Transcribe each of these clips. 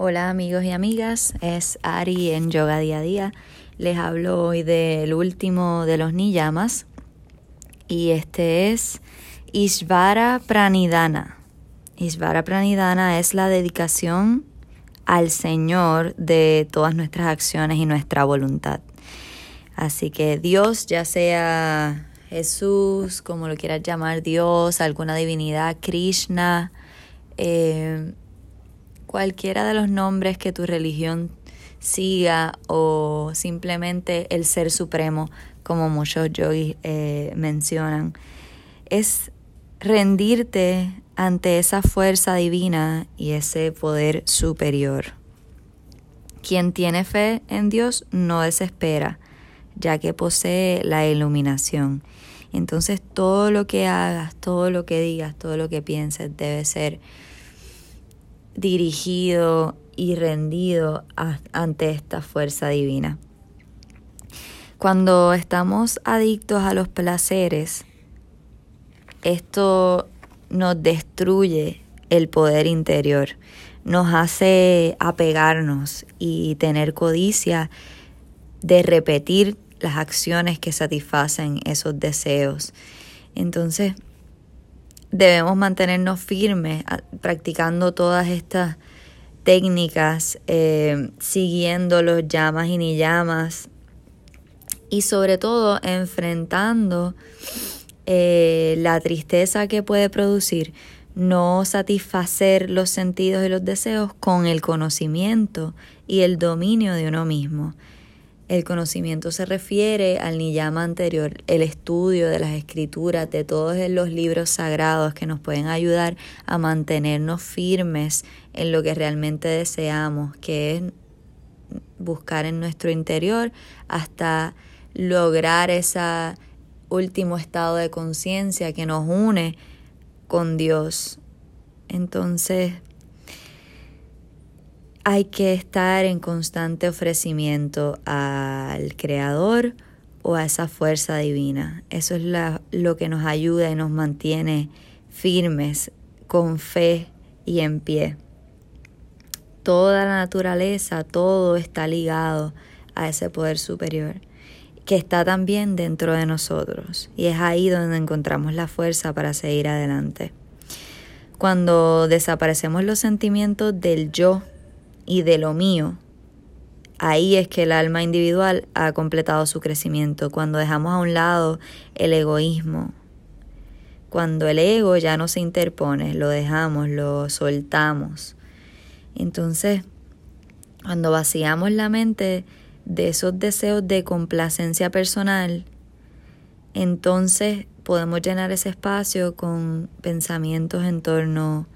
Hola amigos y amigas, es Ari en Yoga Día a Día. Les hablo hoy del último de los niyamas y este es Ishvara Pranidhana. Ishvara Pranidhana es la dedicación al Señor de todas nuestras acciones y nuestra voluntad. Así que Dios, ya sea Jesús, como lo quieras llamar, Dios, alguna divinidad, Krishna, eh, cualquiera de los nombres que tu religión siga o simplemente el ser supremo, como muchos yogis eh, mencionan, es rendirte ante esa fuerza divina y ese poder superior. Quien tiene fe en Dios no desespera, ya que posee la iluminación. Entonces todo lo que hagas, todo lo que digas, todo lo que pienses debe ser dirigido y rendido ante esta fuerza divina. Cuando estamos adictos a los placeres, esto nos destruye el poder interior, nos hace apegarnos y tener codicia de repetir las acciones que satisfacen esos deseos. Entonces, debemos mantenernos firmes practicando todas estas técnicas, eh, siguiendo los llamas y ni llamas y sobre todo enfrentando eh, la tristeza que puede producir no satisfacer los sentidos y los deseos con el conocimiento y el dominio de uno mismo. El conocimiento se refiere al niyama anterior, el estudio de las escrituras, de todos los libros sagrados que nos pueden ayudar a mantenernos firmes en lo que realmente deseamos, que es buscar en nuestro interior hasta lograr ese último estado de conciencia que nos une con Dios. Entonces, hay que estar en constante ofrecimiento al Creador o a esa fuerza divina. Eso es lo que nos ayuda y nos mantiene firmes, con fe y en pie. Toda la naturaleza, todo está ligado a ese poder superior que está también dentro de nosotros y es ahí donde encontramos la fuerza para seguir adelante. Cuando desaparecemos los sentimientos del yo y de lo mío, ahí es que el alma individual ha completado su crecimiento, cuando dejamos a un lado el egoísmo, cuando el ego ya no se interpone, lo dejamos, lo soltamos. Entonces, cuando vaciamos la mente de esos deseos de complacencia personal, entonces podemos llenar ese espacio con pensamientos en torno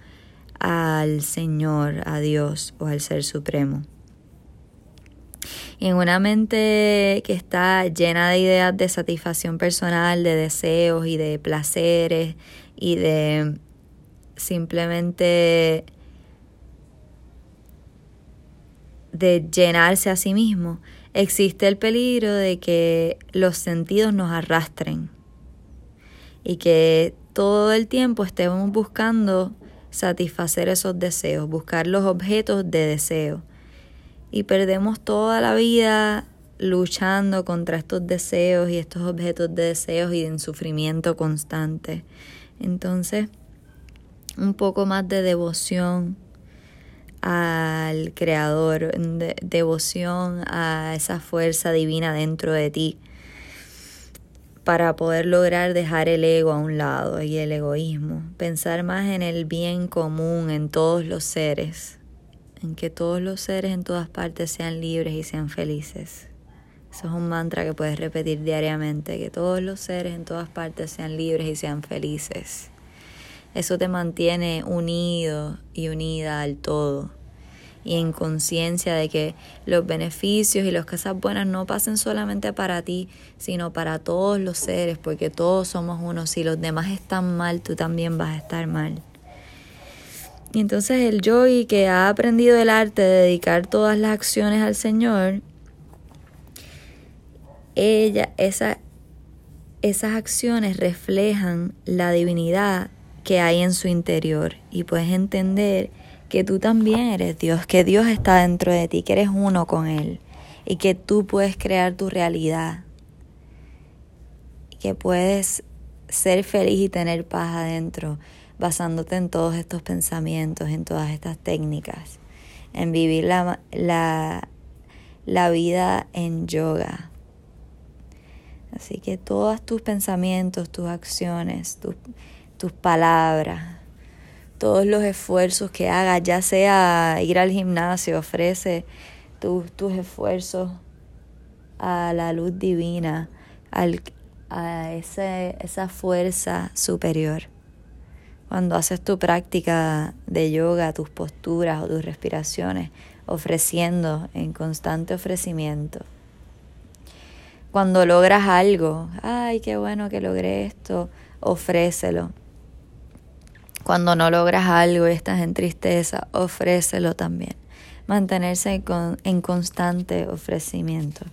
al Señor, a Dios o al Ser Supremo. En una mente que está llena de ideas de satisfacción personal, de deseos y de placeres y de simplemente de llenarse a sí mismo, existe el peligro de que los sentidos nos arrastren y que todo el tiempo estemos buscando satisfacer esos deseos, buscar los objetos de deseo. Y perdemos toda la vida luchando contra estos deseos y estos objetos de deseos y en sufrimiento constante. Entonces, un poco más de devoción al Creador, devoción a esa fuerza divina dentro de ti para poder lograr dejar el ego a un lado y el egoísmo, pensar más en el bien común en todos los seres, en que todos los seres en todas partes sean libres y sean felices. Eso es un mantra que puedes repetir diariamente, que todos los seres en todas partes sean libres y sean felices. Eso te mantiene unido y unida al todo y en conciencia de que los beneficios y las cosas buenas no pasen solamente para ti, sino para todos los seres, porque todos somos uno. Si los demás están mal, tú también vas a estar mal. Y entonces el yogi que ha aprendido el arte de dedicar todas las acciones al Señor, ella, esa, esas acciones reflejan la divinidad que hay en su interior y puedes entender que tú también eres Dios, que Dios está dentro de ti, que eres uno con Él y que tú puedes crear tu realidad, que puedes ser feliz y tener paz adentro basándote en todos estos pensamientos, en todas estas técnicas, en vivir la, la, la vida en yoga. Así que todos tus pensamientos, tus acciones, tus palabras, todos los esfuerzos que hagas, ya sea ir al gimnasio, ofrece tus esfuerzos a la luz divina, al, a ese, esa fuerza superior. Cuando haces tu práctica de yoga, tus posturas o tus respiraciones, ofreciendo en constante ofrecimiento. Cuando logras algo, ay, qué bueno que logré esto, ofrécelo. Cuando no logras algo y estás en tristeza, ofrécelo también. Mantenerse en constante ofrecimiento.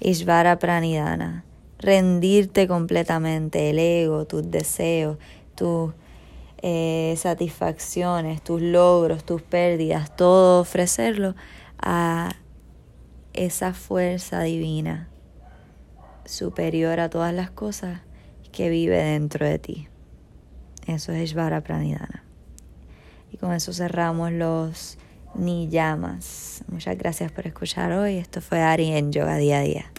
Ishvara Pranidhana. Rendirte completamente, el ego, tus deseos, tus eh, satisfacciones, tus logros, tus pérdidas, todo ofrecerlo a esa fuerza divina superior a todas las cosas que vive dentro de ti. Eso es Ishvara Pranidhana. Y con eso cerramos los ni llamas. Muchas gracias por escuchar hoy. Esto fue Ari en Yoga Día a Día.